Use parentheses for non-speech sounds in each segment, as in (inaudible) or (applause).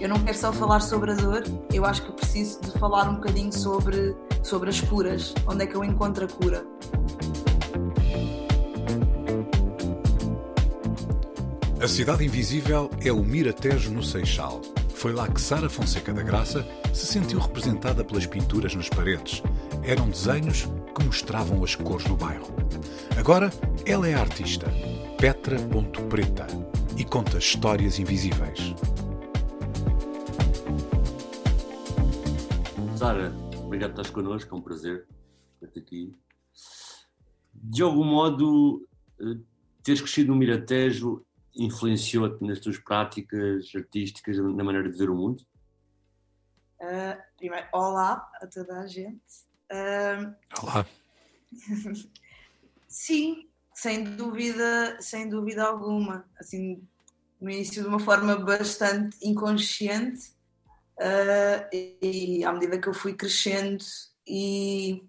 Eu não quero só falar sobre a dor, eu acho que preciso de falar um bocadinho sobre, sobre as curas, onde é que eu encontro a cura. A Cidade Invisível é o Miratejo no Seixal. Foi lá que Sara Fonseca da Graça se sentiu representada pelas pinturas nas paredes. Eram desenhos que mostravam as cores do bairro. Agora, ela é artista, Petra Ponto Preta, e conta histórias invisíveis. Sara, obrigado por estás connosco, é um prazer ter-te aqui. De algum modo, eh, teres crescido no Miratejo influenciou-te nas tuas práticas artísticas, na maneira de ver o mundo? Uh, primeiro, olá a toda a gente. Uh, olá. (laughs) sim, sem dúvida, sem dúvida alguma. Assim, no início de uma forma bastante inconsciente uh, e, e à medida que eu fui crescendo e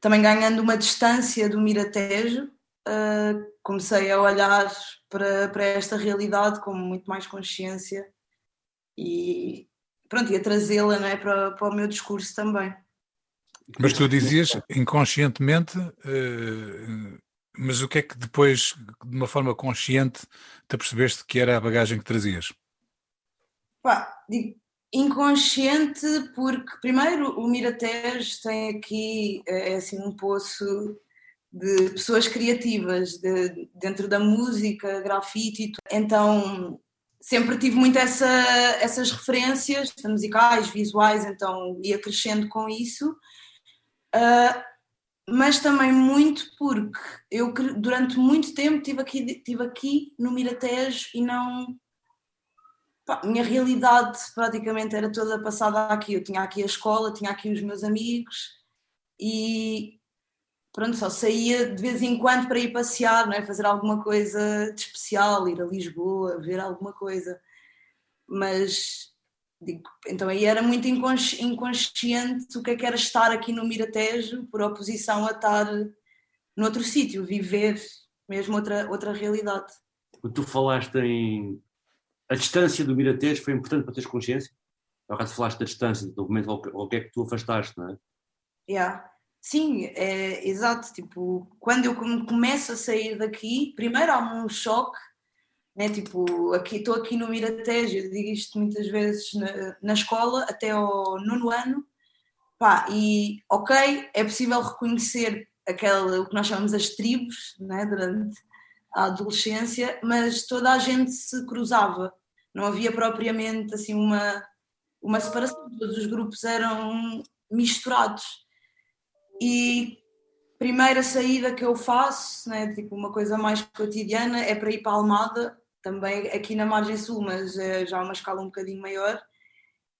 também ganhando uma distância do Miratejo, uh, comecei a olhar para, para esta realidade com muito mais consciência e pronto, e a trazê-la é, para, para o meu discurso também. Mas tu dizias inconscientemente, uh, mas o que é que depois, de uma forma consciente, te percebeste que era a bagagem que trazias? Pá, digo, inconsciente porque, primeiro, o Miratejo tem aqui é, assim um poço de pessoas criativas de, dentro da música, grafite, então sempre tive muito essa, essas referências musicais, visuais, então ia crescendo com isso, uh, mas também muito porque eu durante muito tempo estive aqui, tive aqui no Miratejo e não. Pá, minha realidade praticamente era toda passada aqui. Eu tinha aqui a escola, tinha aqui os meus amigos e pronto, só saía de vez em quando para ir passear, não é? fazer alguma coisa de especial, ir a Lisboa, ver alguma coisa. Mas, digo, então aí era muito inconsci inconsciente o que é que era estar aqui no Miratejo, por oposição a estar noutro sítio, viver mesmo outra, outra realidade. Tu falaste em. A distância do Miratejo foi importante para teres consciência? Agora falaste da distância, do momento ao que é que tu afastaste, não é? Yeah. Sim, é exato. Tipo, quando eu começo a sair daqui, primeiro há um choque, né? Tipo, aqui estou aqui no Miratejo, eu digo isto muitas vezes na, na escola, até ao nono ano, pá, e ok, é possível reconhecer aquela, o que nós chamamos as tribos, né? Durante a adolescência, mas toda a gente se cruzava, não havia propriamente assim uma, uma separação, todos os grupos eram misturados. E primeira saída que eu faço, né, tipo uma coisa mais cotidiana, é para ir para a Almada, também aqui na margem sul, mas é já uma escala um bocadinho maior,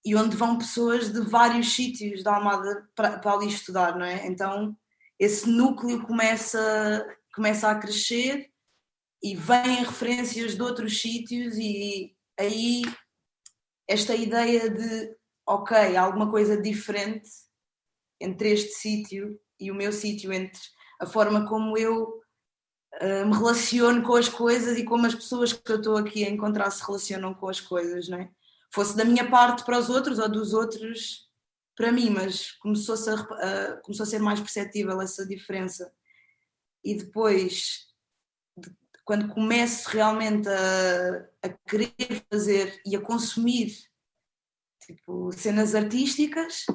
e onde vão pessoas de vários sítios da Almada para, para ali estudar, não é? Então esse núcleo começa, começa a crescer e vêm referências de outros sítios e aí esta ideia de ok, alguma coisa diferente entre este sítio e o meu sítio, entre a forma como eu uh, me relaciono com as coisas e como as pessoas que eu estou aqui a encontrar se relacionam com as coisas, não é? Fosse da minha parte para os outros ou dos outros para mim, mas começou -se a, uh, começou a ser mais perceptível essa diferença. E depois, de, quando começo realmente a, a querer fazer e a consumir tipo, cenas artísticas,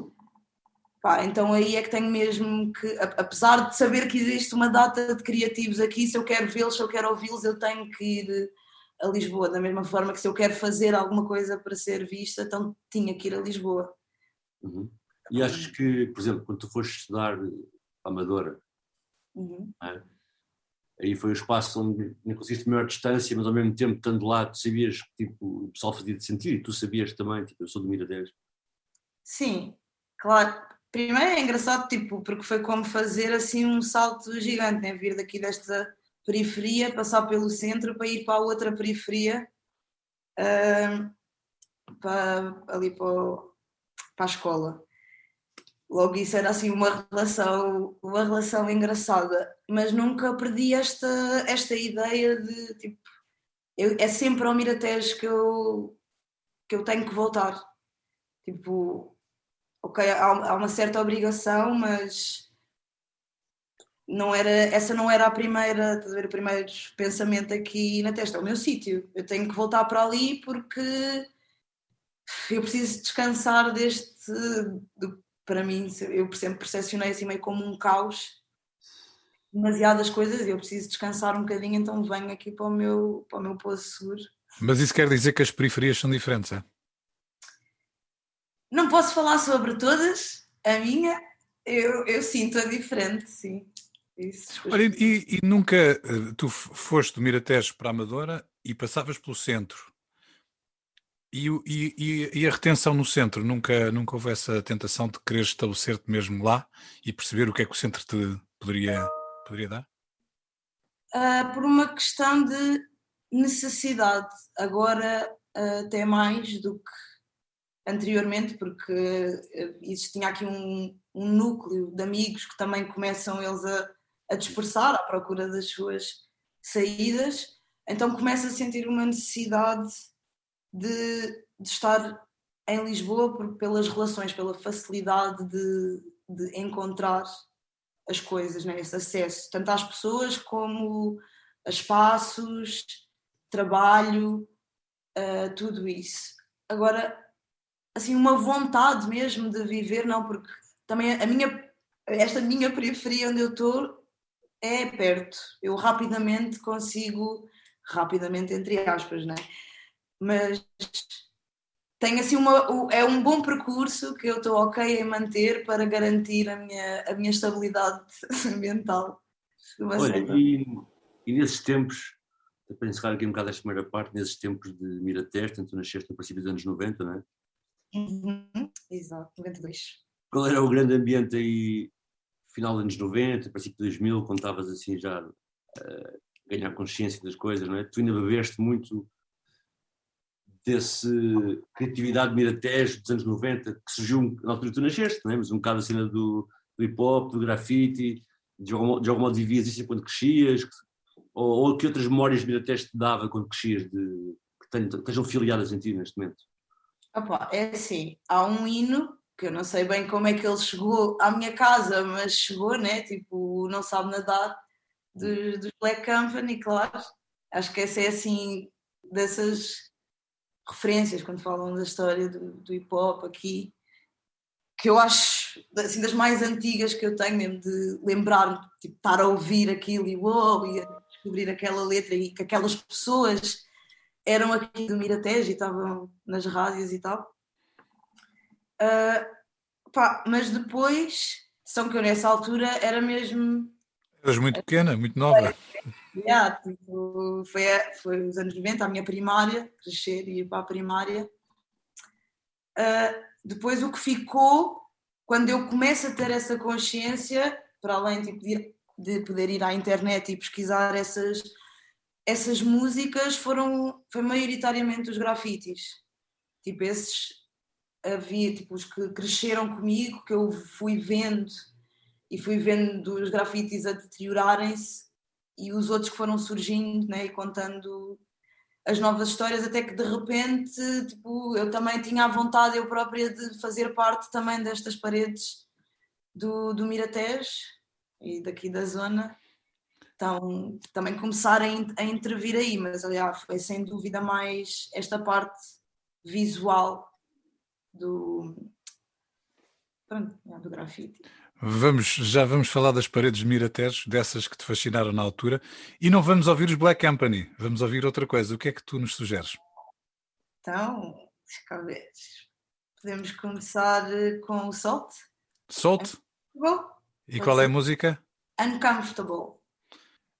Pá, então aí é que tenho mesmo que, apesar de saber que existe uma data de criativos aqui, se eu quero vê-los, se eu quero ouvi-los, eu tenho que ir a Lisboa, da mesma forma que se eu quero fazer alguma coisa para ser vista, então tinha que ir a Lisboa. Uhum. E achas que, por exemplo, quando tu foste estudar Amadora, uhum. é? Aí foi o espaço onde não conseguiste maior distância, mas ao mesmo tempo, estando lá, tu sabias que tipo, o pessoal fazia-te sentir e tu sabias também, tipo, eu sou do Miradés. Sim, claro. Primeiro é engraçado, tipo, porque foi como fazer assim um salto gigante, né? Vir daqui desta periferia, passar pelo centro para ir para a outra periferia, uh, para, ali para, para a escola. Logo isso era assim uma relação, uma relação engraçada, mas nunca perdi esta, esta ideia de tipo, eu, é sempre ao Miratejo que eu, que eu tenho que voltar. Tipo, ok, há, há uma certa obrigação, mas não era, essa não era a primeira, a ver, o primeiro pensamento aqui na testa, é o meu sítio. Eu tenho que voltar para ali porque eu preciso descansar deste, do, para mim, eu sempre percepcionei assim meio como um caos, demasiadas coisas e eu preciso descansar um bocadinho, então venho aqui para o meu, para o meu pouso seguro. Mas isso quer dizer que as periferias são diferentes, é? Não posso falar sobre todas, a minha, eu, eu sinto a diferente, sim. Isso, Olha, e, e, nunca eh, tu foste do Miratejo para a Amadora e passavas pelo centro e, e, e, a retenção no centro, nunca, nunca houve essa tentação de querer estabelecer-te mesmo lá e perceber o que é que o centro te poderia, poderia dar? Uh, por uma questão de necessidade, agora uh, até mais do que anteriormente, porque existia aqui um, um núcleo de amigos que também começam eles a, a dispersar à procura das suas saídas, então começa a sentir uma necessidade de, de estar em Lisboa por, pelas relações, pela facilidade de, de encontrar as coisas, né? esse acesso, tanto às pessoas como a espaços, trabalho, uh, tudo isso. Agora, assim, uma vontade mesmo de viver, não, porque também a minha, esta minha periferia onde eu estou é perto. Eu rapidamente consigo, rapidamente entre aspas, né? Mas tem assim uma, é um bom percurso que eu estou ok em manter para garantir a minha, a minha estabilidade (laughs) mental. Olha, e, e, nesses tempos, para encerrar aqui um bocado esta primeira parte, nesses tempos de Miratés, tu nasceste no princípio dos anos 90, não é? Uhum, exato, 92. Qual era o grande ambiente aí, final dos anos 90, princípio de 2000, quando estavas assim já a uh, ganhar consciência das coisas, não é? Tu ainda bebeste muito desse criatividade de Miratejo dos anos 90, que surgiu na altura que tu nasceste, é? mas um bocado a cena do, do hip hop, do grafite, de algum, de algum modo vivias isso quando crescias, ou, ou que outras memórias Miratejo te dava quando crescias, de, que tenham, estejam filiadas em ti neste momento? Opa, é assim, há um hino que eu não sei bem como é que ele chegou à minha casa, mas chegou, né? Tipo, não sabe nadar, dos, dos Black Company, claro. Acho que essa é assim, dessas referências quando falam da história do, do hip hop aqui, que eu acho assim, das mais antigas que eu tenho mesmo, de lembrar-me, tipo, estar a ouvir aquilo e uou, e a descobrir aquela letra e que aquelas pessoas eram aqui do Miratejo e estavam nas rádios e tal. Uh, pá, mas depois, são que eu nessa altura era mesmo. Eras muito pequena, muito nova. Yeah, tipo, foi, foi os anos 90, a minha primária, crescer e ir para a primária. Uh, depois o que ficou, quando eu começo a ter essa consciência, para além tipo, de, de poder ir à internet e pesquisar essas, essas músicas, foram foi maioritariamente os grafites. Tipo, esses havia tipo, os que cresceram comigo, que eu fui vendo e fui vendo os grafites a deteriorarem-se e os outros que foram surgindo né, e contando as novas histórias, até que de repente tipo, eu também tinha a vontade, eu própria, de fazer parte também destas paredes do, do Miratejo e daqui da zona. Então, também começar a, a intervir aí, mas aliás, foi sem dúvida mais esta parte visual do, pronto, do grafite. Vamos, já vamos falar das paredes Miratejo, dessas que te fascinaram na altura, e não vamos ouvir os Black Company, vamos ouvir outra coisa. O que é que tu nos sugeres? Então, ver. Podemos começar eh, com o Salt. Salt? Bom. E qual é a música? Uncomfortable.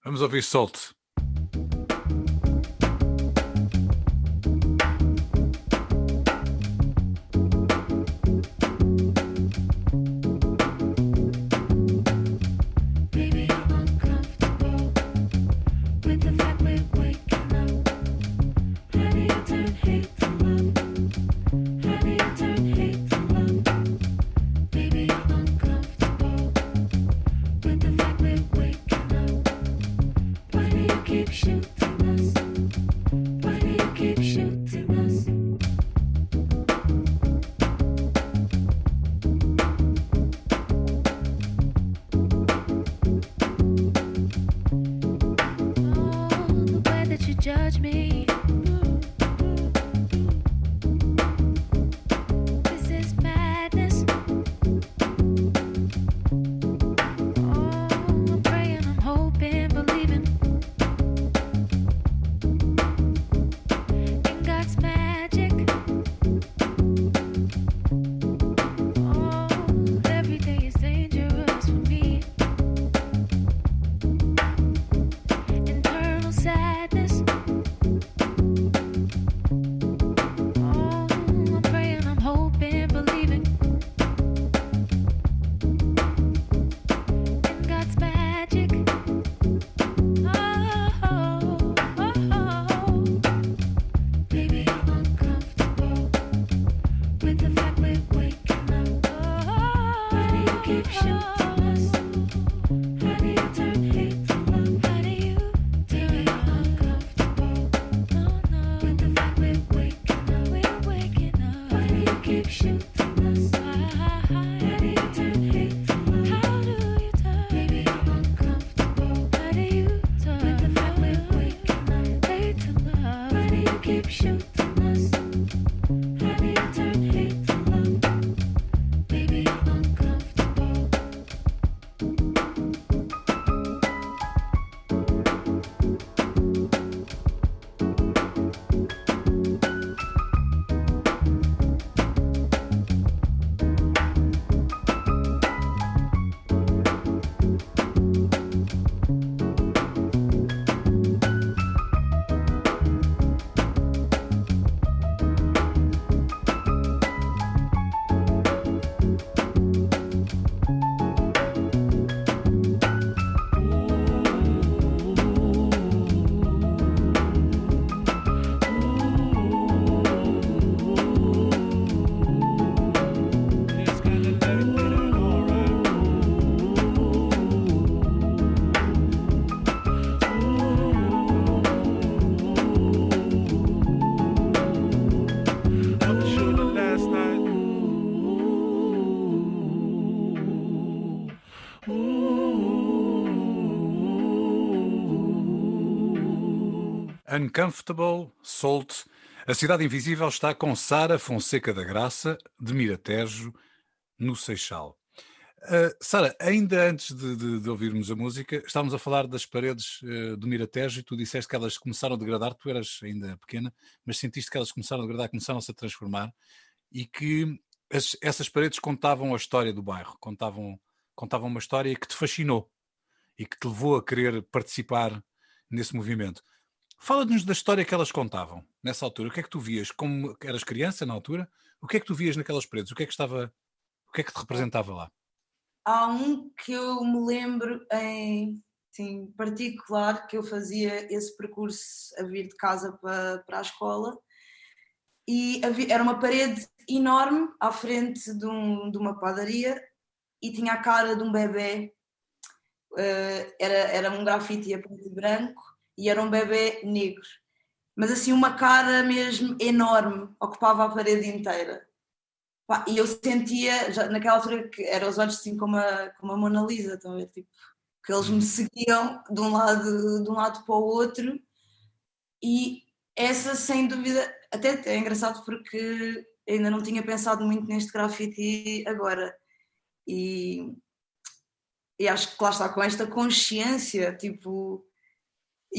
Vamos ouvir Solte. Uncomfortable, Salt. A Cidade Invisível está com Sara Fonseca da Graça, de Miratejo, no Seixal. Uh, Sara, ainda antes de, de, de, ouvirmos a música, estávamos a falar das paredes uh, do Miratejo e tu disseste que elas começaram a degradar, tu eras ainda pequena, mas sentiste que elas começaram a degradar, começaram-se a transformar e que as, essas paredes contavam a história do bairro, contavam, contavam uma história que te fascinou e que te levou a querer participar nesse movimento. Fala-nos da história que elas contavam nessa altura. O que é que tu vias? Como eras criança na altura? O que é que tu vias naquelas paredes? O que é que estava. O que é que te representava lá? Há um que eu me lembro em sim, particular que eu fazia esse percurso a vir de casa para, para a escola e havia, era uma parede enorme à frente de, um, de uma padaria e tinha a cara de um bebê. Uh, era, era um grafite a preto e branco e era um bebê negro. Mas assim, uma cara mesmo enorme, ocupava a parede inteira. E eu sentia, já, naquela altura, que eram os olhos assim como a, como a Mona Lisa, estão a ver? Tipo, que eles me seguiam de um lado, de um lado para o outro. E essa, sem dúvida, até é engraçado porque ainda não tinha pensado muito neste grafite agora. E, e acho que lá está com esta consciência, tipo,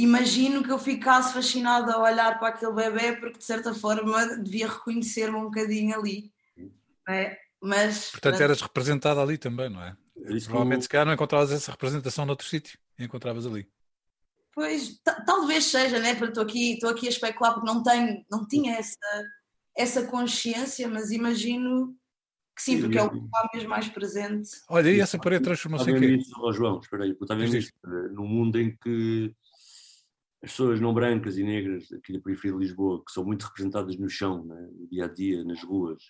imagino que eu ficasse fascinada a olhar para aquele bebê porque de certa forma devia reconhecer-me um bocadinho ali. É? Mas, Portanto, eras representada ali também, não é? é Provavelmente, se calhar, não encontravas essa representação noutro sítio, encontravas ali. Pois, talvez seja, né? Estou aqui, estou aqui a especular porque não tenho, não tinha essa, essa consciência, mas imagino que sim, porque é o que está mesmo mais presente. Olha, e essa parede transformou-se em quê? João, espera aí, está vendo isto? Num mundo em que as pessoas não brancas e negras aqui da periferia de Lisboa, que são muito representadas no chão, né? no dia a dia, nas ruas,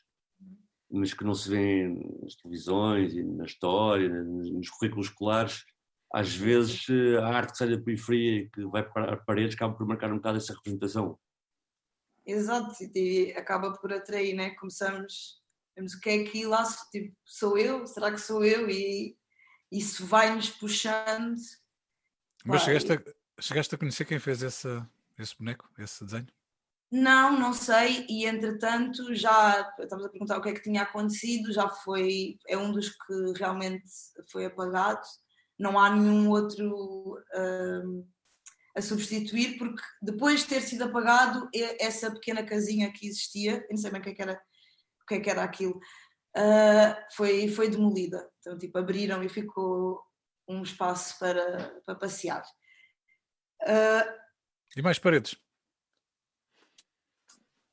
mas que não se vêem nas televisões e na história, nos currículos escolares, às vezes a arte que sai da periferia e que vai para as paredes acaba por marcar um bocado essa representação. Exato, e acaba por atrair, né? Começamos, vemos o que é que lá, tipo, sou eu? Será que sou eu? E isso vai-nos puxando. Mas chegaste a, chegaste a conhecer quem fez esse, esse boneco, esse desenho? Não, não sei, e entretanto já estamos a perguntar o que é que tinha acontecido, já foi, é um dos que realmente foi apagado não há nenhum outro uh, a substituir, porque depois de ter sido apagado, essa pequena casinha que existia, não sei bem o que, é que era, o que, é que era aquilo, uh, foi, foi demolida. Então, tipo, abriram e ficou um espaço para, para passear. Uh, e mais paredes?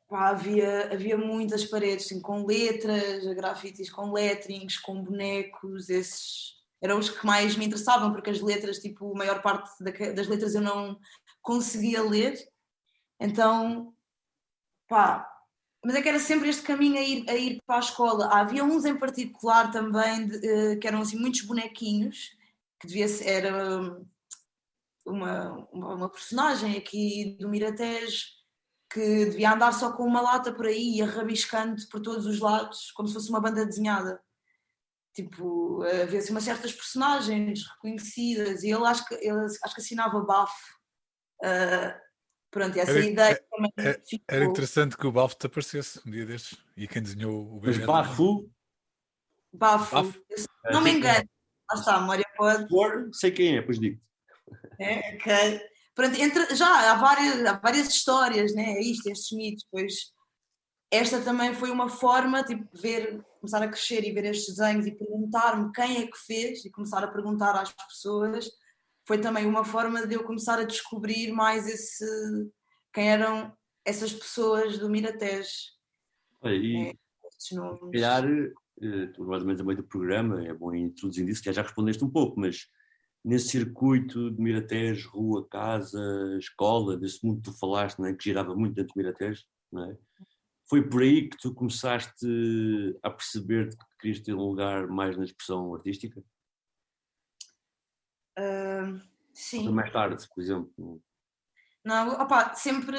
Pá, havia, havia muitas paredes com letras, grafites com lettrings, com bonecos, esses eram os que mais me interessavam, porque as letras, tipo, a maior parte das letras eu não conseguia ler, então, pá, mas é que era sempre este caminho a ir, a ir para a escola. Ah, havia uns em particular também, de, uh, que eram assim muitos bonequinhos, que devia ser, era uma, uma, uma personagem aqui do Miratejo, que devia andar só com uma lata por aí, e rabiscando por todos os lados, como se fosse uma banda desenhada tipo, havia assim umas certas personagens reconhecidas e ele acho que, ele, acho que assinava bafo. Uh, pronto, essa era, ideia também era, é, ficou... era interessante que o bafo te aparecesse um dia destes e quem desenhou o bebê. Bafo? Bafo, bafo. não me engano. Lá está, a memória pode. Por, sei quem é, pois digo. É, ok. Pronto, entre, já há várias, há várias histórias, né? É isto, estes mitos, pois esta também foi uma forma, tipo, ver, começar a crescer e ver estes desenhos e perguntar-me quem é que fez e começar a perguntar às pessoas, foi também uma forma de eu começar a descobrir mais esse, quem eram essas pessoas do Miratejo. E é, se calhar, mais ou menos a meio do programa, é bom introduzir isso, que já respondeste um pouco, mas nesse circuito de Miratejo, rua, casa, escola, desse mundo que tu falaste, não é? que girava muito dentro do Miratejo, não é? Foi por aí que tu começaste a perceber que querias ter um lugar mais na expressão artística? Uh, sim. Ou mais tarde, por exemplo? Não, opa, sempre,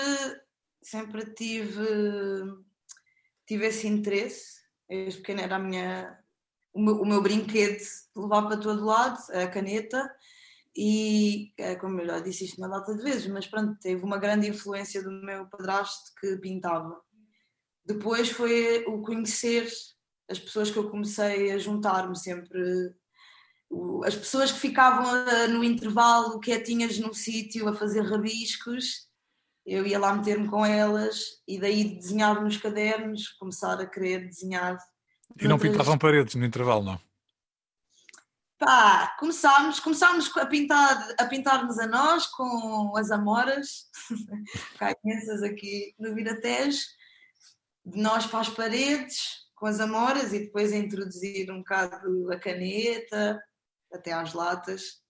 sempre tive, tive esse interesse. Desde pequena era a minha, o, meu, o meu brinquedo levar para todo lado, a caneta. E, é, como eu já disse isto uma data de vezes, mas pronto, teve uma grande influência do meu padrasto que pintava. Depois foi o conhecer as pessoas que eu comecei a juntar-me sempre. As pessoas que ficavam eh, no intervalo quietinhas num sítio a fazer rabiscos, eu ia lá meter-me com elas e daí desenhar nos cadernos, começar a querer desenhar. E não pintavam paredes no intervalo, não? Pá, começámos, começámos a pintar a pintar-nos a nós com as amoras, (laughs) cá imensas aqui no Viratejo, de nós para as paredes, com as amoras, e depois a introduzir um bocado a caneta, até às latas.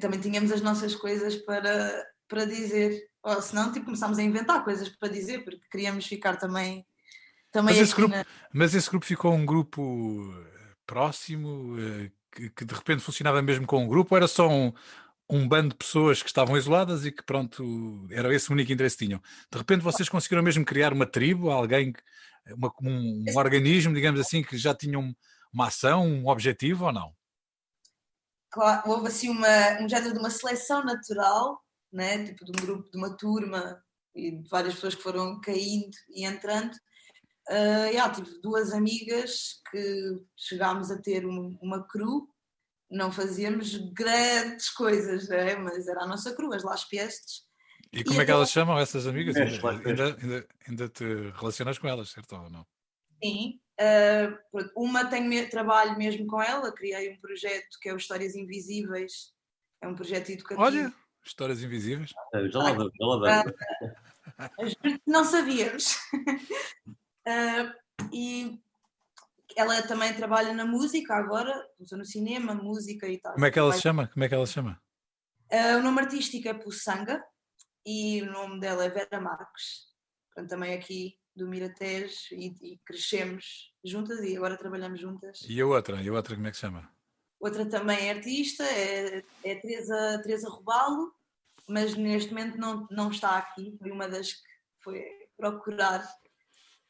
Também tínhamos as nossas coisas para, para dizer, ou senão tipo, começámos a inventar coisas para dizer, porque queríamos ficar também. Também mas, esse grupo, na... mas esse grupo ficou um grupo eh, próximo, eh, que, que de repente funcionava mesmo com um grupo, ou era só um, um bando de pessoas que estavam isoladas e que, pronto, era esse o único interesse que tinham. De repente vocês conseguiram mesmo criar uma tribo, alguém, uma, um, um organismo, digamos assim, que já tinha uma ação, um objetivo ou não? Claro, houve assim uma, um género de uma seleção natural, né? tipo de um grupo, de uma turma e de várias pessoas que foram caindo e entrando. Uh, yeah, tive duas amigas que chegámos a ter um, uma cru não fazíamos grandes coisas, né? mas era a nossa cru, as Las Piestes. E como e é que elas chamam, essas amigas? É, ainda, ainda, ainda, te relacionas com elas, certo ou não? Sim, uh, uma tem trabalho mesmo com ela, criei um projeto que é o Histórias Invisíveis, é um projeto educativo. Olha, Histórias invisíveis? Já lá vamos, já lá vamos. Uh, não sabíamos. (laughs) uh, e ela também trabalha na música agora, no cinema, música e tal. Como é que ela se chama? Como é que ela se chama? Uh, o nome artístico é Pussanga e o nome dela é Vera Marques. Portanto, também aqui do Miratejo e, e, crescemos juntas e agora trabalhamos juntas. E a outra? E a outra como é que se chama? Outra também é artista, é, é Teresa, Teresa Robalo, mas neste momento não, não está aqui. Foi uma das que foi procurar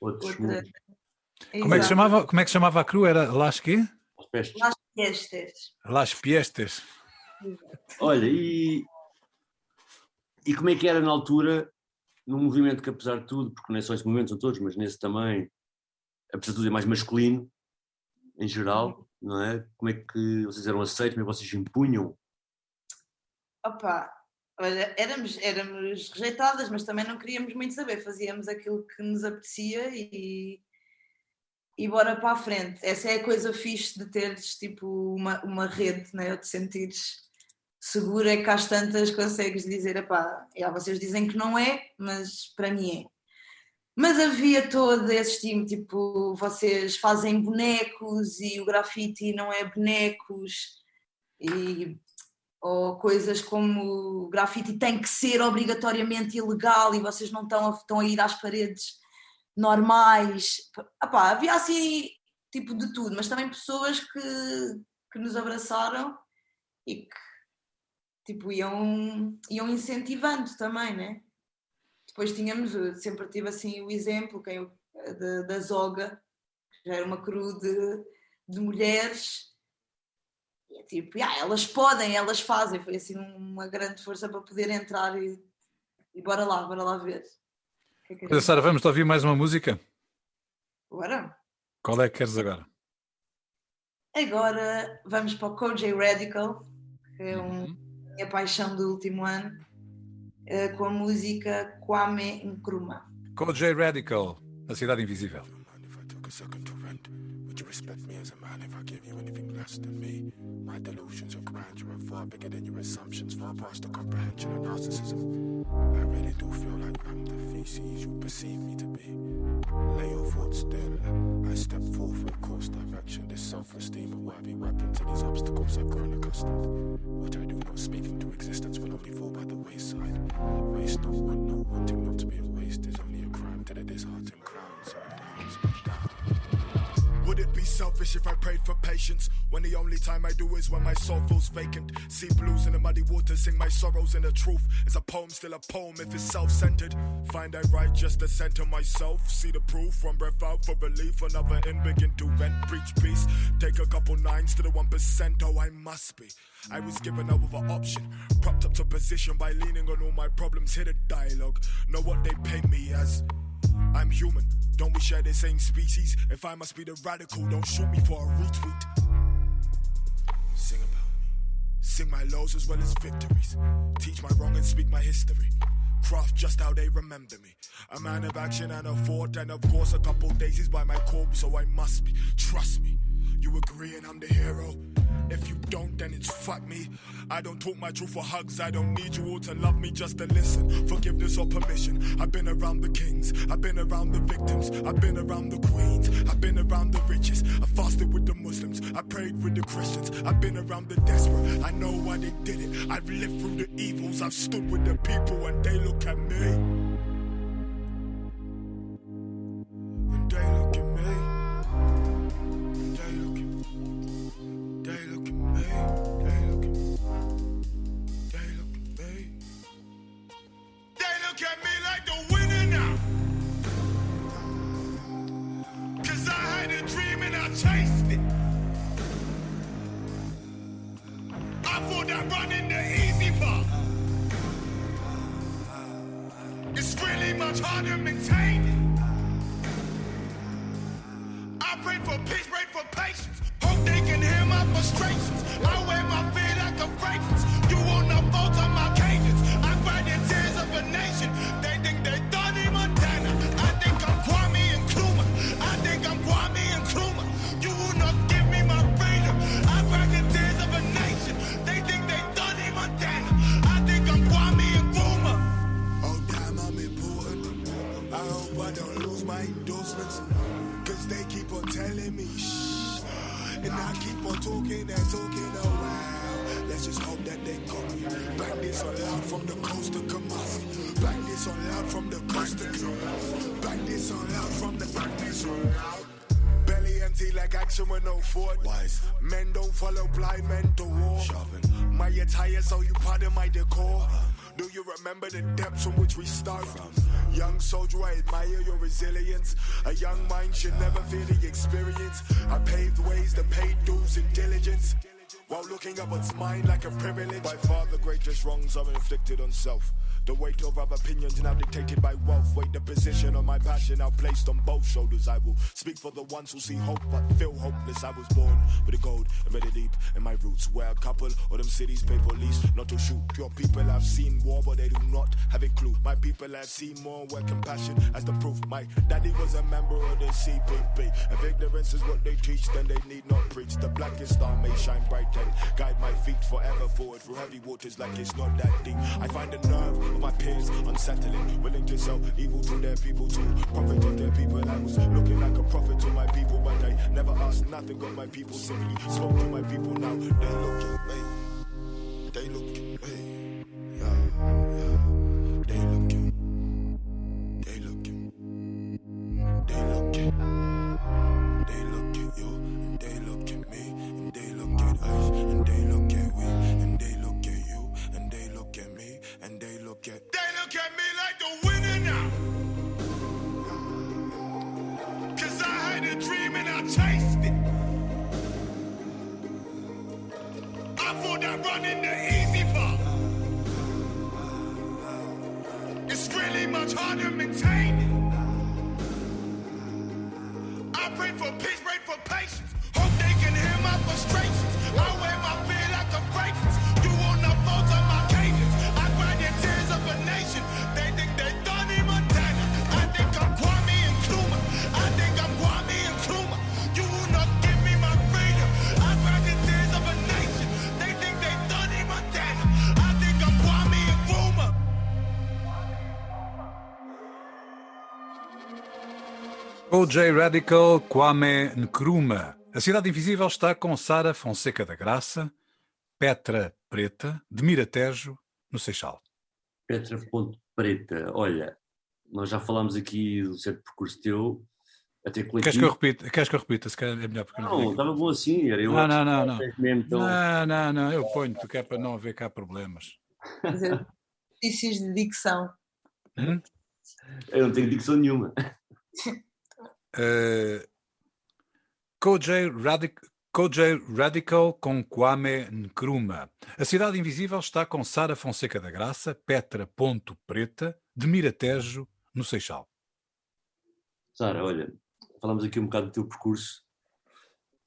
Outros outra. Como é, que chamava, como é que chamava a cru? Era Las quê? Las Piestes. Las Piestes. Olha, e, e como é que era na altura, num movimento que apesar de tudo, porque não é só esse movimento, são todos, mas nesse também, apesar de tudo é mais masculino, em geral, não é? Como é que vocês eram aceitos, como é que vocês impunham? Opa, olha, éramos, éramos rejeitadas, mas também não queríamos muito saber, fazíamos aquilo que nos apetecia e, e bora para a frente. Essa é a coisa fixe de teres tipo uma, uma rede, né? ou de sentires segura é que às tantas consegues dizer, epá, já, vocês dizem que não é, mas para mim é. Mas havia todo esse time, tipo, vocês fazem bonecos e o grafite não é bonecos, e, ou coisas como o grafite tem que ser obrigatoriamente ilegal e vocês não estão a, estão a ir às paredes normais. Epá, havia assim, tipo, de tudo, mas também pessoas que, que nos abraçaram e que tipo, iam, iam incentivando também, né? Depois tínhamos, sempre tive assim o exemplo quem, da, da Zoga, que já era uma cru de, de mulheres, e é tipo, ah, elas podem, elas fazem, foi assim uma grande força para poder entrar e, e bora lá, bora lá ver. Que é que Sara, vamos ouvir mais uma música? Bora. Qual é que queres agora? Agora vamos para o Koj Radical, que é um uhum minha paixão do último ano, uh, com a música Kwame Nkrumah. J Radical, A Cidade Invisível. Respect me as a man if I give you anything less than me? My delusions are grandeur are far bigger than your assumptions, far past the comprehension of narcissism. I really do feel like I'm the feces you perceive me to be. Lay your foot still. I step forth with course direction. This self-esteem of I be rapping to these obstacles I've grown accustomed. What I do not speak into existence will only fall by the wayside. Waste no one, no wanting not to be a waste is only a crime that it is heart and. Would it be selfish if I prayed for patience when the only time I do is when my soul feels vacant? See blues in the muddy water, sing my sorrows in the truth. Is a poem still a poem if it's self centered? Find I write just to center myself. See the proof one breath out for relief. Another in begin to vent, preach peace. Take a couple nines to the 1%. Oh, I must be. I was given over option, propped up to position by leaning on all my problems. Hear the dialogue, know what they paint me as. I'm human. Don't we share the same species? If I must be the radical, don't shoot me for a retweet. Sing about me. Sing my lows as well as victories. Teach my wrong and speak my history. Craft just how they remember me. A man of action and a fort, and of course, a couple daisies by my corpse, so I must be. Trust me. You agree and I'm the hero? If you don't, then it's fuck me. I don't talk my truth for hugs. I don't need you all to love me just to listen. Forgiveness or permission. I've been around the kings. I've been around the victims. I've been around the queens. I've been around the riches. I fasted with the Muslims. I prayed with the Christians. I've been around the desperate. I know why they did it. I've lived through the evils. I've stood with the people and they look at me. Belly empty like action with no Ford. Wise. Men don't follow blind men to war. Shopping. My attire, so you pardon my decor. Uh-huh. Do you remember the depths from which we start from? Young soldier, I admire your resilience. A young mind should never fear the experience. I paved ways that paid dues and diligence. While looking up what's mine like a privilege. By far the greatest wrongs are inflicted on self. The weight of our opinions now dictated by wealth. Weight the position of my passion now placed on both shoulders. I will speak for the ones who see hope but feel hopeless. I was born with a gold embedded deep in my roots. Where a couple of them cities pay police not to shoot. Your people have seen war, but they do not have a clue. My people have seen more where compassion as the proof. My daddy was a member of the CPP. If ignorance is what they teach, then they need not preach. The blackest star may shine bright and guide my feet forever forward through heavy waters like it's not that deep. I find the nerve of my peers unsettling, willing to sell evil to their people to profit of their people. I was looking like a prophet to my people, but I never asked nothing of my people. Simply spoke to my people. Now they look at me, they look at me, yeah. They look they look they look they look at you, and they look at me, and they look at us, and they look chased it. I thought that running the OJ Radical Kwame Nkrumah. A Cidade Invisível está com Sara Fonseca da Graça, Petra Preta, de Miratejo, no Seixal. Petra Ponte Preta, olha, nós já falámos aqui do certo percurso teu, até coletivo. Queres que eu repita? Queres que eu repita? Se calhar é melhor porque não Não, estava bom assim, era eu. Não, não, que não, não. mesmo tão- Não, não, não, eu ponho-te que é para não haver cá problemas. Exercícios de dicção. Hum? Eu não tenho dicção nenhuma. (laughs) Uh, Radic- Radical com Kwame Nkrumah. A Cidade Invisível está com Sara Fonseca da Graça, Petra Ponto Preta, de Miratejo, no Seixal. Sara, olha, falamos aqui um bocado do teu percurso,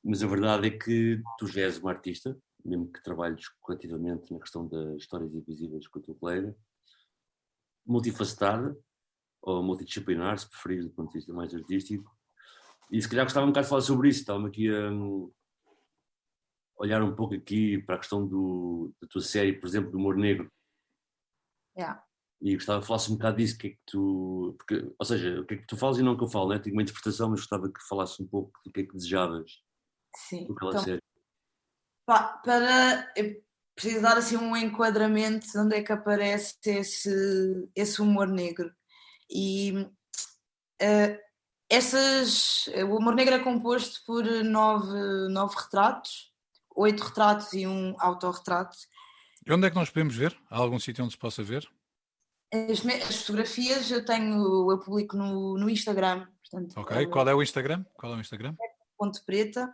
mas a verdade é que tu já és uma artista, mesmo que trabalhes coletivamente na questão das histórias invisíveis com o teu colega, multifacetada, ou multidisciplinar, se preferir, do ponto de vista mais artístico. E se calhar gostava um bocado de falar sobre isso, estava-me aqui a hum, olhar um pouco aqui para a questão do, da tua série, por exemplo, do Humor Negro, Yeah. e gostava que falasses um bocado disso, que é que tu. Porque, ou seja, o que é que tu falas e não o que eu falo, né? Tenho uma interpretação, mas gostava que falasses um pouco do que é que desejavas Sim. Então, série. pá, para preciso dar assim um enquadramento de onde é que aparece esse, esse humor negro. E eh, essas, o humor negro é composto por nove, nove retratos, oito retratos e um autorretrato. E onde é que nós podemos ver? Há algum sítio onde se possa ver? As, as fotografias eu tenho, eu publico no, no Instagram, portanto, Ok. é Qual é o Instagram? Qual é o Instagram? Ponto Preta,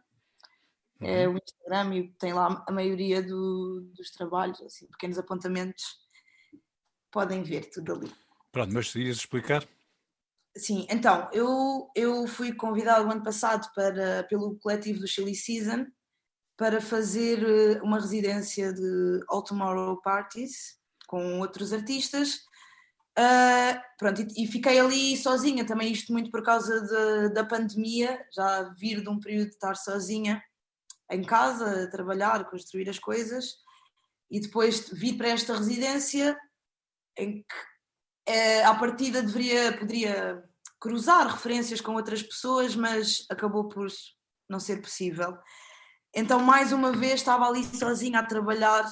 Uhum. é o Instagram e tem lá a maioria do- dos trabalhos, assim, pequenos apontamentos, podem ver tudo ali. Pronto, mas ias explicar? Sim, então, eu, eu fui convidado o ano passado para, pelo coletivo do Chili Season para fazer eh, uma residência de All Tomorrow Parties com outros artistas. Ah, pronto, e, e fiquei ali sozinha, também isto muito por causa de- da pandemia, já vir de um período de estar sozinha em casa, a trabalhar, a construir as coisas, e depois vir para esta residência em que eh, à partida deveria, poderia cruzar referências com outras pessoas, mas acabou por não ser possível. Então, mais uma vez, estava ali sozinha a trabalhar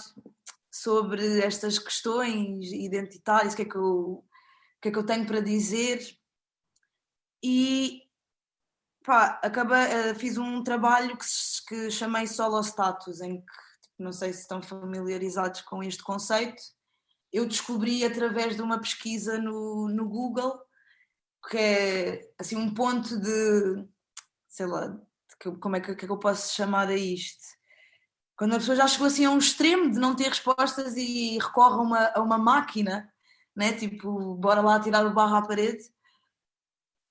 sobre estas questões identitárias, o que é que eu, que é que eu tenho para dizer. E pá, eh, fiz um trabalho que, que chamei Solo Status, em que tipo, não sei se estão familiarizados com este conceito. Eu descobri através de uma pesquisa no, no Google que é assim um ponto de sei lá, como é que, que, é que eu posso chamar a isto? Quando a pessoa já chegou assim a um extremo de não ter respostas e recorre a uma, a uma máquina, né? tipo, bora lá tirar o barro à parede.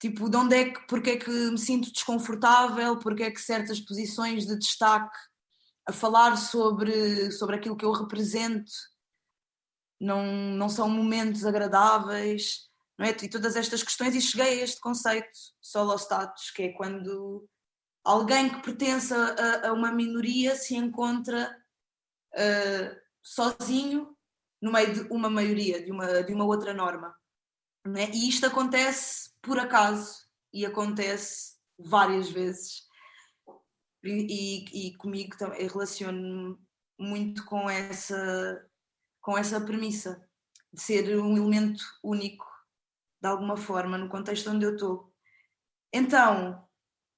Tipo, de onde é que, porque é que me sinto desconfortável, porque é que certas posições de destaque a falar sobre, sobre aquilo que eu represento não, não são momentos agradáveis, não é? E todas estas questões, e cheguei a este conceito solo status, que é quando alguém que pertence a, a uma minoria se encontra uh, sozinho no meio de uma maioria, de uma, de uma outra norma. É? E isto acontece por acaso e acontece várias vezes. E, e, e comigo também relaciono-me muito com essa, com essa premissa de ser um elemento único de alguma forma no contexto onde eu estou. Então,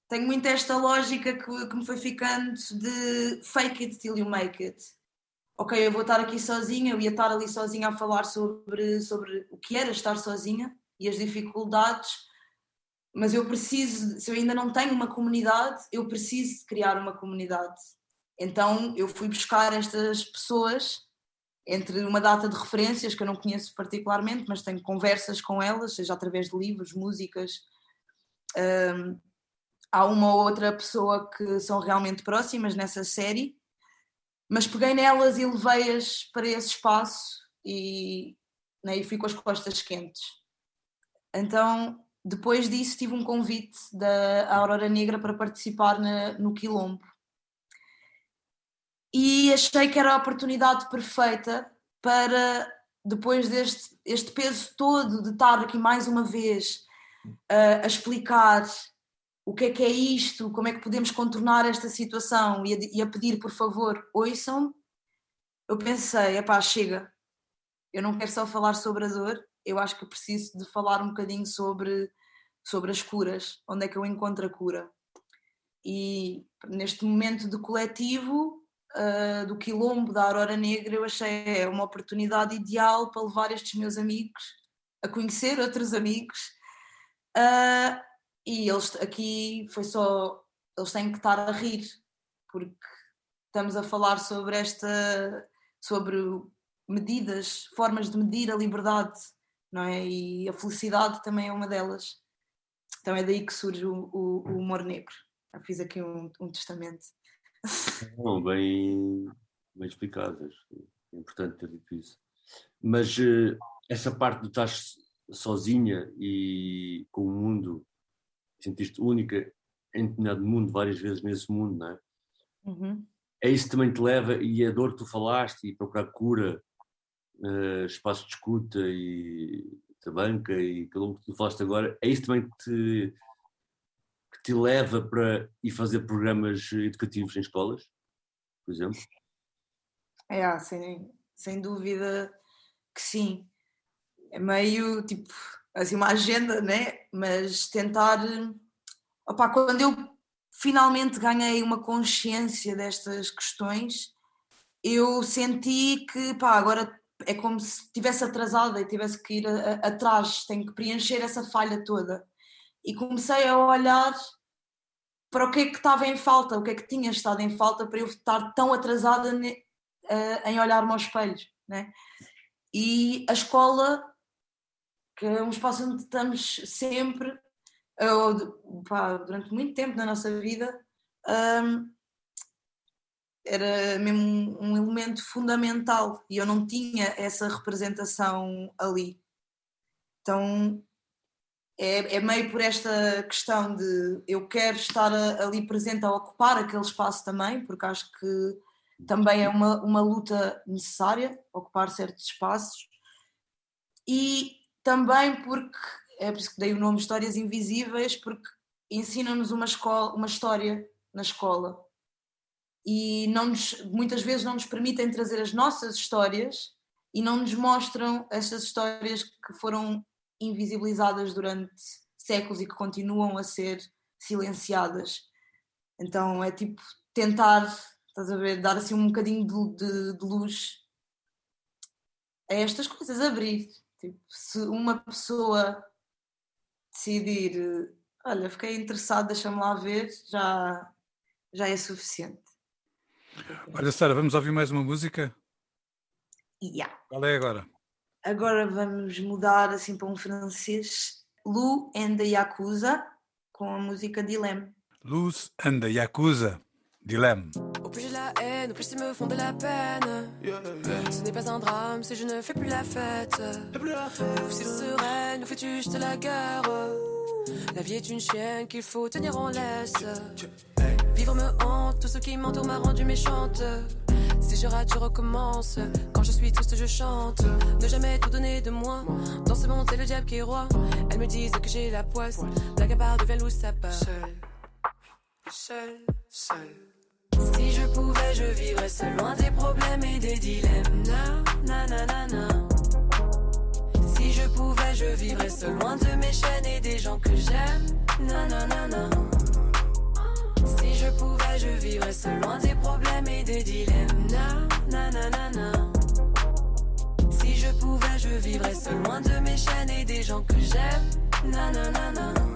tenho muito esta lógica que, que, me foi ficando de fake it till you make it. Ok, eu vou estar aqui sozinha, eu ia estar ali sozinha a falar sobre, sobre o que era estar sozinha e as dificuldades, mas eu preciso, se eu ainda não tenho uma comunidade, eu preciso criar uma comunidade. Então eu fui buscar estas pessoas entre uma data de referências que eu não conheço particularmente, mas tenho conversas com elas, seja através de livros, músicas. Um, há uma ou outra pessoa que são realmente próximas nessa série, mas peguei nelas e levei-as para esse espaço e, né, e fui com as costas quentes. Então, depois disso, tive um convite da Aurora Negra para participar na, no Quilombo. E achei que era a oportunidade perfeita para, depois deste este peso todo de estar aqui mais uma vez uh, a explicar o que é que é isto, como é que podemos contornar esta situação e a, e a pedir, por favor, ouçam, eu pensei, epá, chega, eu não quero só falar sobre a dor, eu acho que preciso de falar um bocadinho sobre, sobre as curas, onde é que eu encontro a cura. E neste momento de coletivo, uh, do quilombo da Aurora Negra, eu achei uma oportunidade ideal para levar estes meus amigos a conhecer outros amigos uh, e eles aqui foi só. Eles têm que estar a rir, porque estamos a falar sobre esta. sobre medidas, formas de medir a liberdade, não é? E a felicidade também é uma delas. Então é daí que surge o, o, o humor negro. Eu fiz aqui um, um testamento. Bom, bem, bem explicadas. É importante ter dito isso. Mas uh, essa parte de estar sozinha e com o mundo sentiste única em determinado mundo, várias vezes nesse mundo, não é? Uhum. É isso que também te leva, e a dor que tu falaste, e procurar cura, uh, espaço de escuta e da banca e aquilo que tu falaste agora, é isso também que te, te leva para ir fazer programas educativos em escolas, por exemplo? É, sem, sem dúvida que sim. É meio tipo assim, uma agenda, né? mas tentar. Opa, quando eu finalmente ganhei uma consciência destas questões, eu senti que pá, agora é como se estivesse atrasada e tivesse que ir a, a, atrás, tenho que preencher essa falha toda. E comecei a olhar para o que é que estava em falta, o que é que tinha estado em falta para eu estar tão atrasada ne, uh, em olhar-me ao espelho. Né? E a escola que é um espaço onde estamos sempre, pá, durante muito tempo na nossa vida, um, era mesmo um, elemento fundamental e eu não tinha essa representação ali. Então é, é meio por esta questão de eu quero estar ali presente a ocupar aquele espaço também, porque acho que também é uma, uma luta necessária ocupar certos espaços. E também porque, é por isso que dei o nome Histórias Invisíveis, porque ensina-nos uma, escola, uma história na escola. e não nos, muitas vezes não nos permitem trazer as nossas histórias e não nos mostram essas histórias que foram invisibilizadas durante séculos e que continuam a ser silenciadas. Então é tipo tentar, estás a ver, dar assim um bocadinho de, de, de luz a estas coisas, abrir. Tipo, se uma pessoa decidir, olha, fiquei interessado, deixa-me lá ver, já, já é suficiente. Olha, Sara, vamos ouvir mais uma música? Yeah. Qual é agora? Agora vamos mudar assim para um francês. Lou and the Yakuza com a música Dilemme. Luz and the Yakuza, Dilemme. Au plus j'ai la haine, au plus ils me font de la peine. Ce n'est pas un drame si je ne fais plus la fête. Ou si sereine, nous fais-tu juste la guerre? La vie est une chienne qu'il faut tenir en laisse. Vivre me hante, tout ce qui m'entoure m'a rendu méchante. Si je rate, je recommence. Quand je suis triste, je chante. Ne jamais tout donner de moi. Dans ce monde, c'est le diable qui est roi. Elles me disent que j'ai la poisse. À part devient loup, ça part. Seul, seul, seul. Si je pouvais, je vivrais seul, loin des problèmes et des dilemmes. Na, na, na, na, na. Si je pouvais, je vivrais seul, loin de mes chaînes et des gens que j'aime. Na, na, na, na. Si je pouvais, je vivrais seul, loin des problèmes et des dilemmes. Na, na, na, na. Si je pouvais, je vivrais seul, loin de mes chaînes et des gens que j'aime. Na, na, na, na.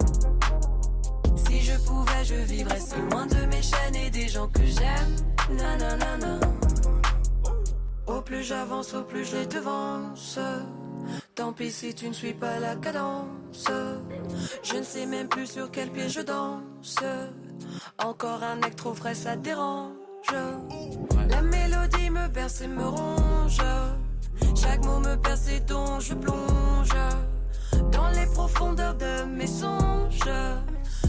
Si je pouvais, je vivrais seul, loin de mes chaînes et des gens que j'aime. Na, na, na, na. Au plus j'avance, au plus je les devance. Tant pis si tu ne suis pas la cadence. Je ne sais même plus sur quel pied je danse. Encore un acte trop frais, ça dérange. La mélodie me berce et me ronge. Chaque mot me perce et dont je plonge. Dans les profondeurs de mes songes.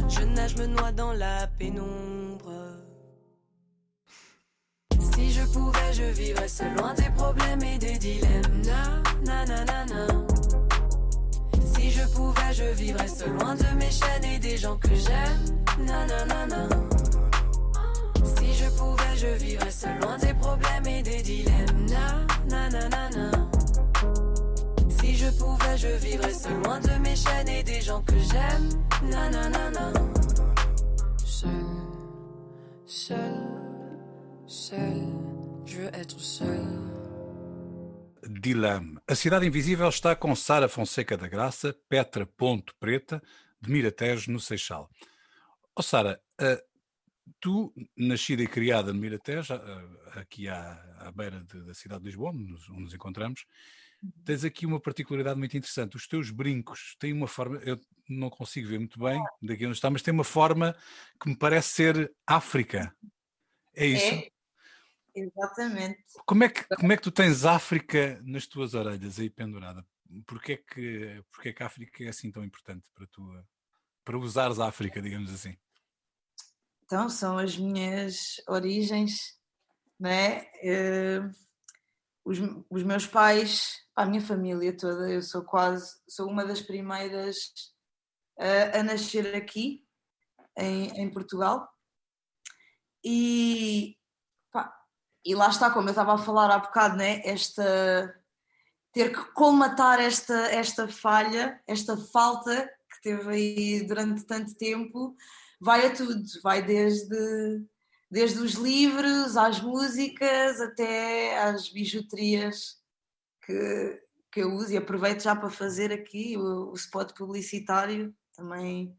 Je nage, me noie dans la pénombre. Si je pouvais, je vivrais seul, loin des problèmes et des dilemmes. Na, na, na, na. Si je pouvais, je vivrais seul, loin de mes chaînes et des gens que j'aime. Na, na, na, na. Si je pouvais, je vivrais seul, loin des problèmes et des dilemmes. Na, na, na, na, na. Je pouvais, je vivrais seul, loin de mes chaînes et des gens que j'aime. Na, na, na, na. Seul, seul, seul, je veux être seul. Dilemme. A Cidade Invisível está com Sara Fonseca da Graça, Petra Ponto Preta, de Miratejo, no Seixal. Oh, Sara, tu, nascida e criada no Miratejo, aqui à, à beira de, da cidade de Lisboa, onde nos, onde nos encontramos, tens aqui uma particularidade muito interessante. Os teus brincos têm uma forma, eu não consigo ver muito bem daqui onde está, mas tem uma forma que me parece ser África. É isso? É, exatamente. Como é, que, como é que tu tens África nas tuas orelhas aí pendurada? Porquê é que, porquê é que a África é assim tão importante para tu, para usares a África, digamos assim? Então, são as minhas origens, não é? Uh, os, os meus pais, a minha família toda, eu sou quase, sou uma das primeiras a, a nascer aqui, em, em Portugal. E, pá, e lá está, como eu estava a falar há bocado, né? esta, ter que colmatar esta, esta falha, esta falta que teve aí durante tanto tempo, vai a tudo, vai desde, desde os livros, às músicas, até às bijuterias que, que eu uso e aproveito já para fazer aqui o, o spot publicitário também.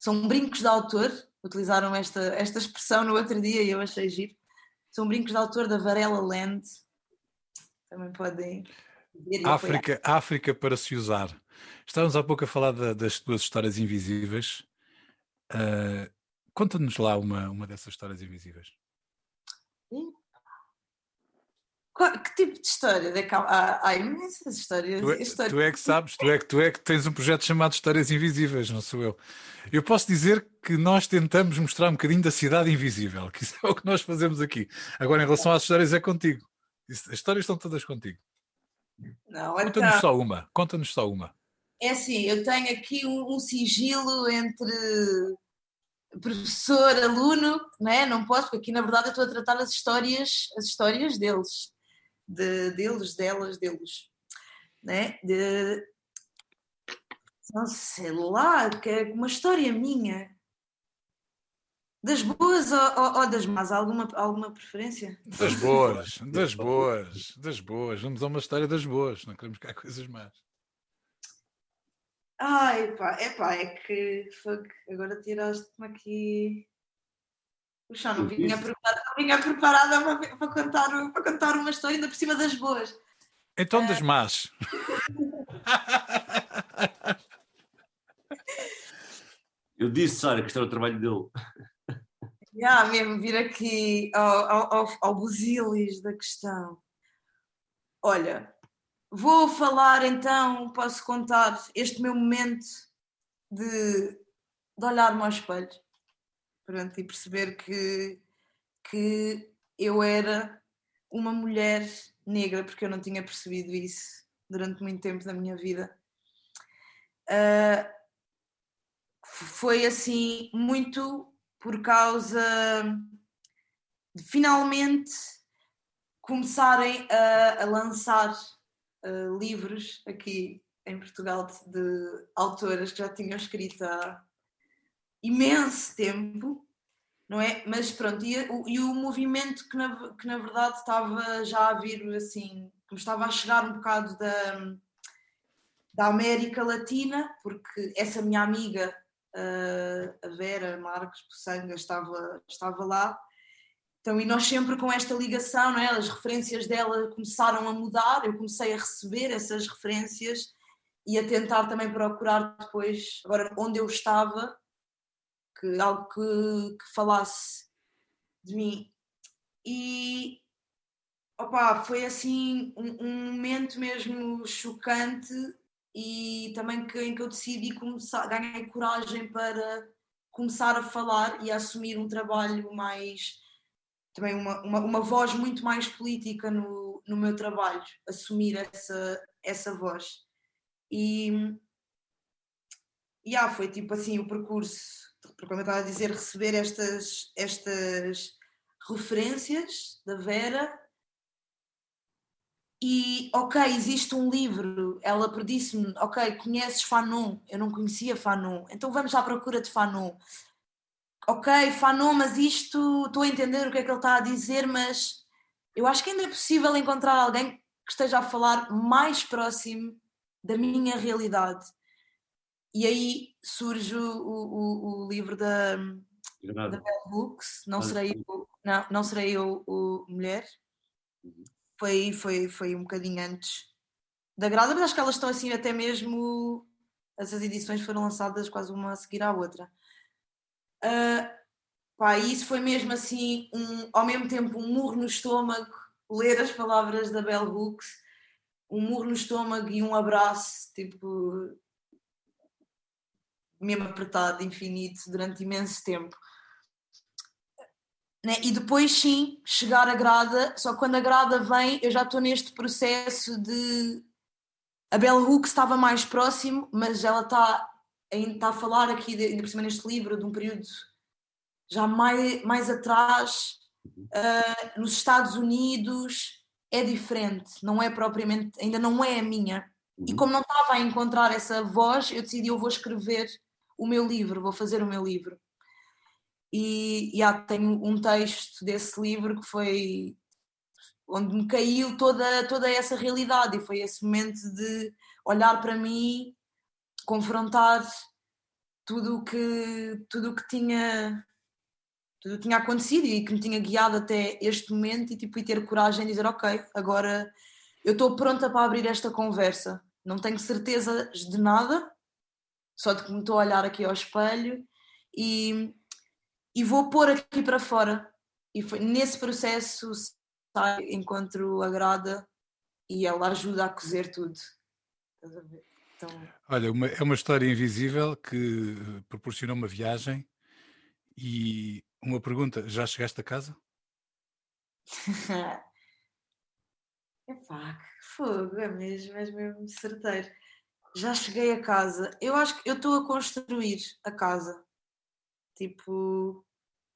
São brincos de autor, utilizaram esta, esta expressão no outro dia e eu achei giro. São brincos de autor da Varela Land. Também podem África, África para se usar. Estávamos há pouco a falar da, das tuas histórias invisíveis. Uh, Conta-nos lá uma, uma dessas histórias invisíveis. Que tipo de história? Há, há imensas histórias. Tu é, histórias. tu é, que sabes, tu é que, tu é que tens um projeto chamado Histórias Invisíveis, não sou eu. Eu posso dizer que nós tentamos mostrar um bocadinho da cidade invisível, que isso é o que nós fazemos aqui. Agora, em relação às histórias, é contigo. As histórias estão todas contigo. Conta-nos então... só uma. Conta-nos só uma. É assim, eu tenho aqui um, um sigilo entre professor, aluno, não é? Não posso, porque aqui na verdade eu estou a tratar as histórias, as histórias deles, de, deles, delas, deles, né? De, não sei lá, que é uma história minha. Das boas ou, ou, das más? Alguma, alguma preferência? Das boas, das boas, das boas. Vamos a uma história das boas, não queremos cá coisas más. Ai, pá, é pá, é que fuck, agora tiraste-me aqui. Puxa, não vinha preparada, não vinha preparada para, para, contar, para contar uma história ainda por cima das boas. Então das más. (laughs) Eu disse, Sara, que isto era o trabalho dele. Já, yeah, mesmo vir aqui ao, ao, ao busilis da questão. Olha, Vou falar então, posso contar este meu momento de, de olhar-me ao espelho pronto, e perceber que, que eu era uma mulher negra, porque eu não tinha percebido isso durante muito tempo da minha vida. Uh, foi assim muito por causa de finalmente começarem a, a lançar uh, livros aqui em Portugal de, de, autoras que já tinham escrito há imenso tempo, não é? Mas pronto, e, e o movimento que na, que na verdade estava já a vir assim, como estava a chegar um bocado da, da América Latina, porque essa minha amiga, uh, a Vera Marques Poçanga, estava, estava lá, então, e nós sempre com esta ligação, não é? as referências dela começaram a mudar, eu comecei a receber essas referências e a tentar também procurar depois, agora onde eu estava, que algo que, que falasse de mim. E opa, foi assim um, um, momento mesmo chocante e também que, em que eu decidi começar, ganhei coragem para começar a falar e a assumir um trabalho mais também uma, uma, uma, voz muito mais política no, no meu trabalho, assumir essa, essa voz. E yeah, foi tipo assim o percurso, como eu estava a dizer, receber estas, estas referências da Vera. E, ok, existe um livro, ela disse-me, ok, conheces Fanon? Eu não conhecia Fanon, então vamos à procura de Fanon ok, Fanon, mas isto, estou a entender o que é que ele está a dizer, mas eu acho que ainda é possível encontrar alguém que esteja a falar mais próximo da minha realidade. E aí surge o, o, o livro da, da Bell Hooks, não serei eu, não, não serei eu o mulher. Uhum. Foi, foi, foi um bocadinho antes da Grada, mas acho que elas estão assim até mesmo. Essas edições foram lançadas quase uma a seguir à outra. Uh, pá, isso foi mesmo assim, um, ao mesmo tempo, um murro no estômago, ler as palavras da Bell Hooks, um murro no estômago e um abraço, tipo, mesmo apertado, infinito, durante imenso tempo. Né? E depois, sim, chegar a grada, só quando a grada vem, eu já estou neste processo de. A Bell Hooks estava mais próximo, mas ela está está a falar aqui, ainda por cima neste livro, de um período já mais, mais atrás, uh, nos Estados Unidos, é diferente, não é propriamente, ainda não é a minha. E uhum. como não estava a encontrar essa voz, eu decidi, eu vou escrever o meu livro, vou fazer o meu livro. e, e há, tenho um texto desse livro que foi onde me caiu toda, toda essa realidade e foi esse momento de olhar para mim, confrontar tudo o que, tudo que tinha tudo tinha acontecido e que me tinha guiado até este momento e, tipo, e ter coragem de dizer ok, agora eu estou pronta para abrir esta conversa. Não tenho certeza de nada, só de que me estou a olhar aqui ao espelho e, e vou pôr aqui para fora. E foi nesse processo encontro a grada e ela ajuda a cozer tudo. Então... Olha, uma, é uma história invisível que proporcionou uma viagem e uma pergunta: já chegaste a casa? (laughs) Epá, que fogo, é mesmo, é mesmo certeiro. Já cheguei a casa. Eu acho que eu estou a construir a casa. Tipo,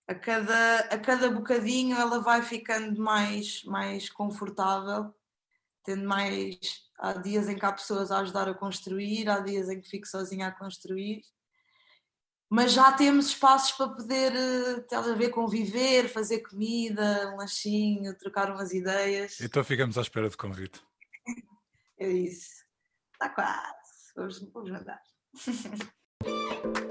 a cada, a cada bocadinho ela vai ficando mais, mais confortável, tendo mais. Há dias em que há pessoas a ajudar a construir, há dias em que fico sozinha a construir mas já temos espaços para poder, estás a ver, conviver, fazer comida, um lanchinho, trocar umas ideias. Então ficamos à espera de convite. é isso. Está quase. Vamos, vamos mandar. (laughs)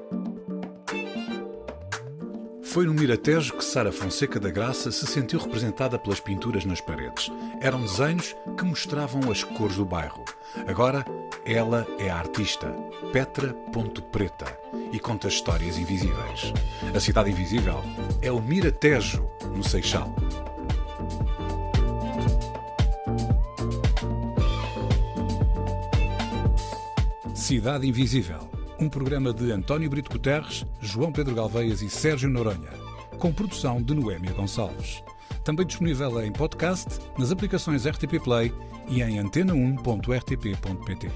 Foi no Miratejo que Sara Fonseca da Graça se sentiu representada pelas pinturas nas paredes. Eram desenhos que mostravam as cores do bairro. Agora, ela é a artista, Petra Ponto Preta, e conta histórias invisíveis. A cidade invisível é o Miratejo, no Seixal. Cidade Invisível um programa de António Brito Guterres, João Pedro Galveias e Sérgio Noronha, com produção de Noémia Gonçalves. Também disponível em podcast, nas aplicações RTP Play e em antena1.rtp.pt.